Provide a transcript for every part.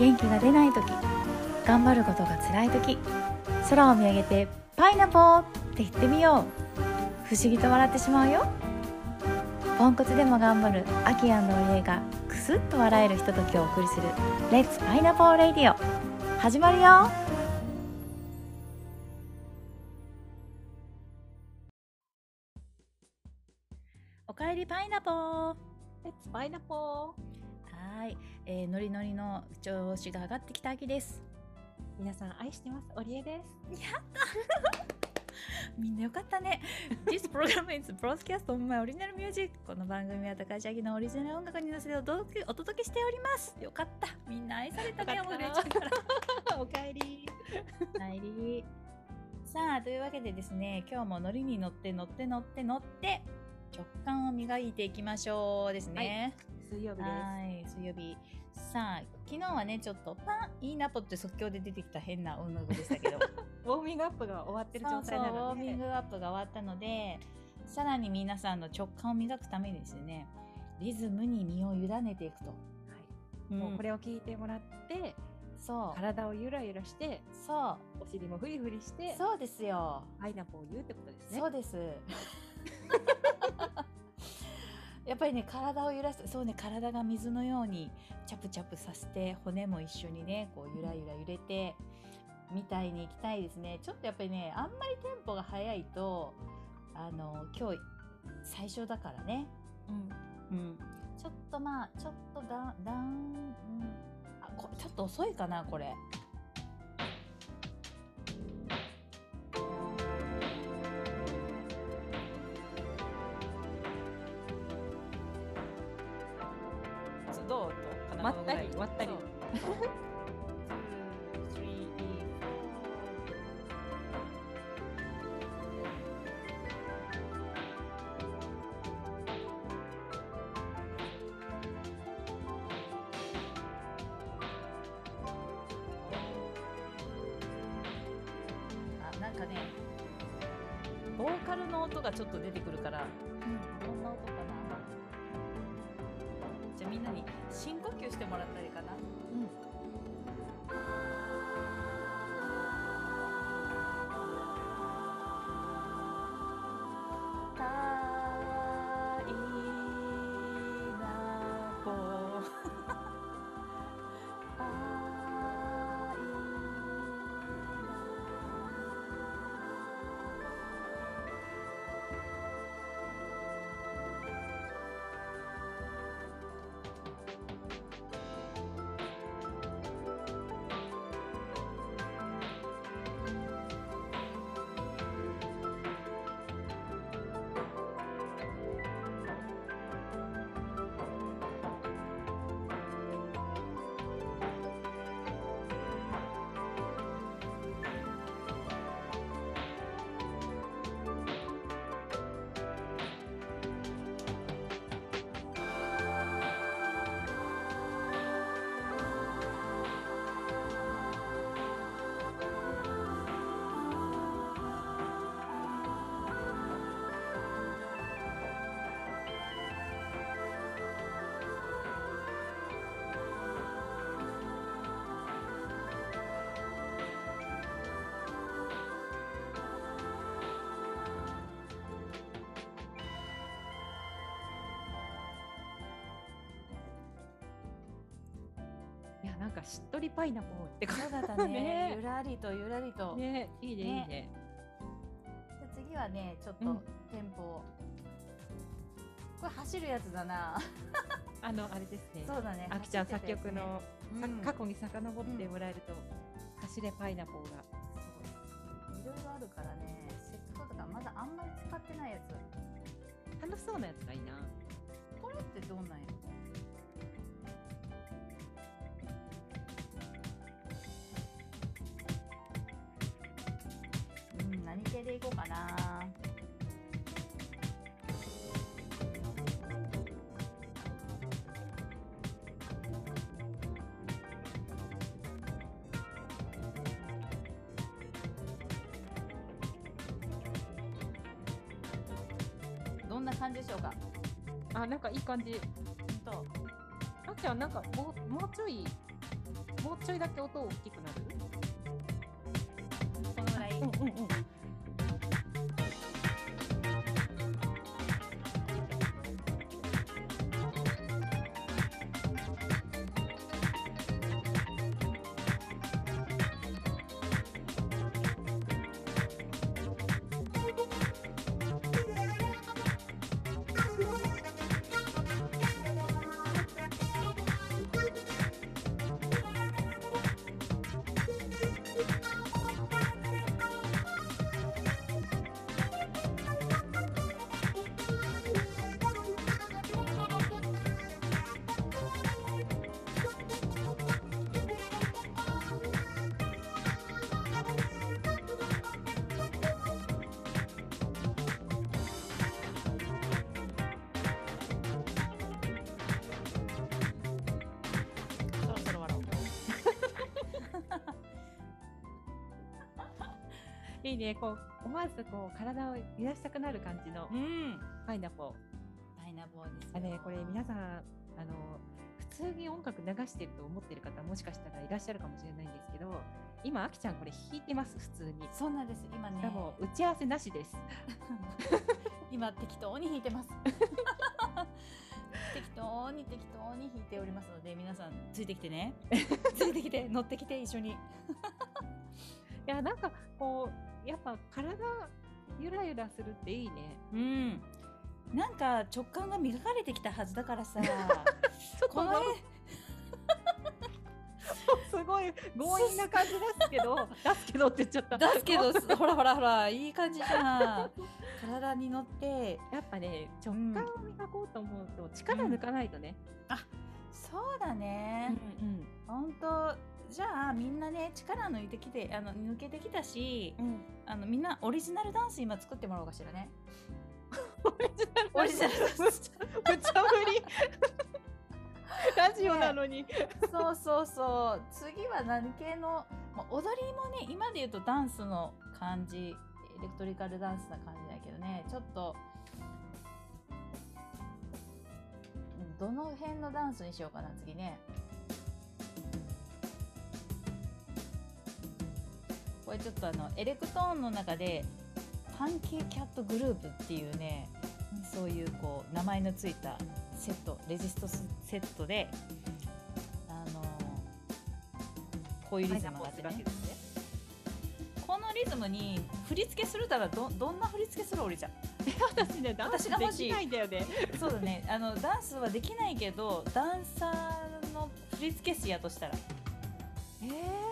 元気が出ない時頑張ることが辛い時空を見上げて「パイナポー!」って言ってみよう。不思議と笑ってしまうよ。ポンコツでも頑張るアキアンの家がクスッと笑えるひとときをお送りする「レッツパイナポーレディオ」始まるよ。おかえりパイナポー。レッツパイナポー。はい、えー、ノリノリの調子が上がってきた秋です。ー皆さん愛してます。オリエです。やった みんなよかったね。This program is broadcast on my original music この番組は高橋明のオリジナル音楽に乗せてお届けお届けしております。よかった。みんな愛されたねもう嬉しいから。おかえり帰り。さあというわけでですね今日もノリに乗って乗って乗って乗って直感を磨いていきましょうですね、水曜日ですはい、水曜日。さあ、昨日はね、ちょっと、パン、いいナポって即興で出てきた変な音楽でしたけど、ウォーミングアップが終わってるそうそう、状態なウォーミンのでグアップが終わったので、さらに皆さんの直感を磨くためにですね、リズムに身を委ねていくと。はい、もうこれを聞いてもらってそう、体をゆらゆらしてそお尻もフリフリしてう、そうですよ。パイナポーを言うってことですねそうです。やっぱりね体を揺らすそうね体が水のようにチャプチャプさせて骨も一緒にねこうゆらゆら揺れてみたいにいきたいですね。ちょっとやっぱりねあんまりテンポが速いとあの今日最初だからね。うん。うん。ちょっとまあちょっとだだん、うん、あこちょっと遅いかなこれかねボーカルの音がちょっと出てくるから、どん。な音かな。じゃあみんなに深呼吸してもらったりかななんかしっとりパイナポーってこそうだったね。ね。ゆらりとゆらりと、とね。いいねいいね。ねじゃあ次はねちょっとうん。テンポを、これ走るやつだな。あのあれですね。そうだね。あきちゃん作曲の、さうん。過去に遡ってもらえると、走れパイナポーが。い。ろいろあるからね。せっかくだからまだあんまり使ってないやつ。楽しそうなやつがいいな。これってどうなんや？う系でいこうかな。どんな感じでしょうか？あなんかいい感じ。とあきちゃんなんかもうもうちょいもうちょいだけ音大きくなる？このぐらい、うんうんうんいいねこう思わずこう体を揺らしたくなる感じのうん。パイナポ。ーパイナポーですよ。あね、これ皆さんあの普通に音楽流してると思ってる方もしかしたらいらっしゃるかもしれないんですけど今あきちゃんこれ弾いてます普通に。そうなんです。今ね。も打ち合わせなしです。今適当に弾いてます。適当に適当に弾いておりますので皆さんついてきてね。ついてきて乗ってきて一緒に。いやなんかこうやっぱ体ゆらゆらするっていいね。うん。なんか直感が磨かれてきたはずだからさ。この絵 すごい強引な感じですけど 出すけどって言っちゃった。出すけどほらほらほらいい感じじゃん。体に乗って。やっぱね直感を磨こうと思うと力抜かないとね、そうだね、うん。本当じゃあみんなね力抜いてきてあの抜けてきたしうん。あのみんなオリジナルダンス今作ってもらおうかしらね。オ オリジナルむちゃむちゃぶり。ラジオなのに、そうそうそう。次は何系の、まあ、踊りもね今で言うとダンスの感じ。エレクトリカルダンスな感じだけどね。ちょっとうんどの辺のダンスにしようかな次ねこれちょっとあのエレクトーンの中でパンケーキャットグループっていうねそういうこう名前のついたセットレジストセットであのこういうリズムがあってね。このリズムに振り付けするならどどんな振り付けするおりちゃん。私ねダンスできないんだよね。そうだね。あのダンスはできないけどダンサーの振り付け師やとしたら。えー、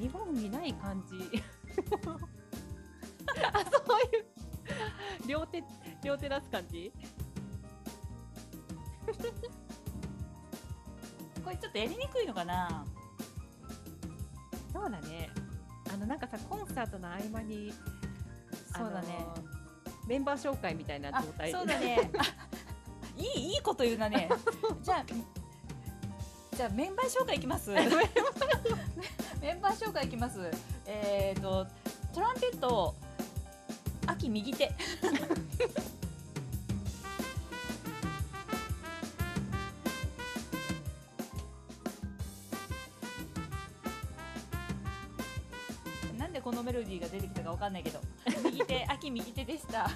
日本にない感じ。あそういう両手両手出す感じ？これちょっとやりにくいのかな？そうだね。あのなんかさコンサートの合間にそうだね。あのメンバー紹介みたいなあ状態。そうだね。あいいいいこと言うなね。じゃあじゃあメンバー紹介いきますメンバー紹介いきます。えっ、とトランペット秋右手。なんでこのメロディーが出てきたかわかんないけど。右手秋右手でした。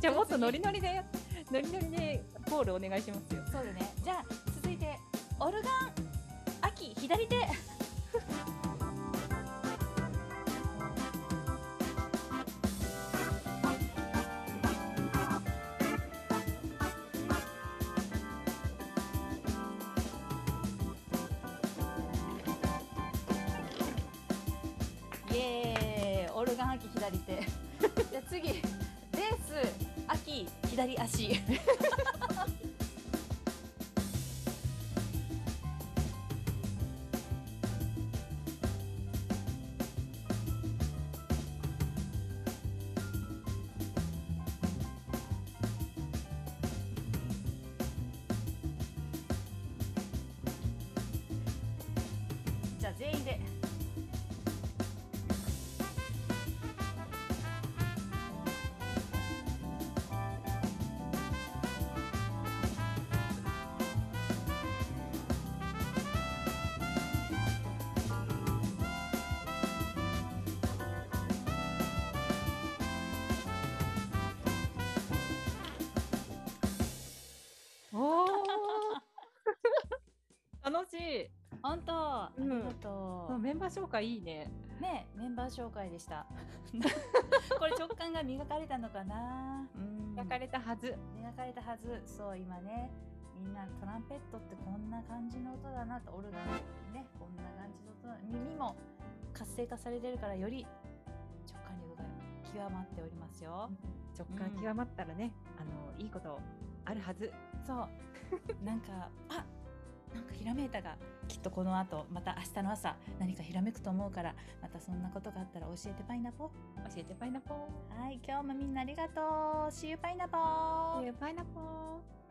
じゃあもっとノリノリでノリノリでコールお願いしますよ。そうだね。じゃあ続いてオルガン秋左手。エーイオルガン秋左手。じゃあ次ベース秋左足。い。本当あうん。りがとう、メンバー紹介いいね。ねメンバー紹介でした。これ直感が磨かれたのかな。うん。焼かれたはず。磨かれたはず。そう今ねみんなトランペットってこんな感じの音だなと。オルガンねこんな感じの音だ。耳も活性化されてるからより直感力が極まっておりますよ。直感極まったらね、あのいいことあるはず。そう。なんかあなんかひらめいたがきっとこの後また明日の朝何かひらめくと思うからまたそんなことがあったら教えてパイナポ教えてパイナポー。はい今日もみんなありがとう See you パイナポパイナポー。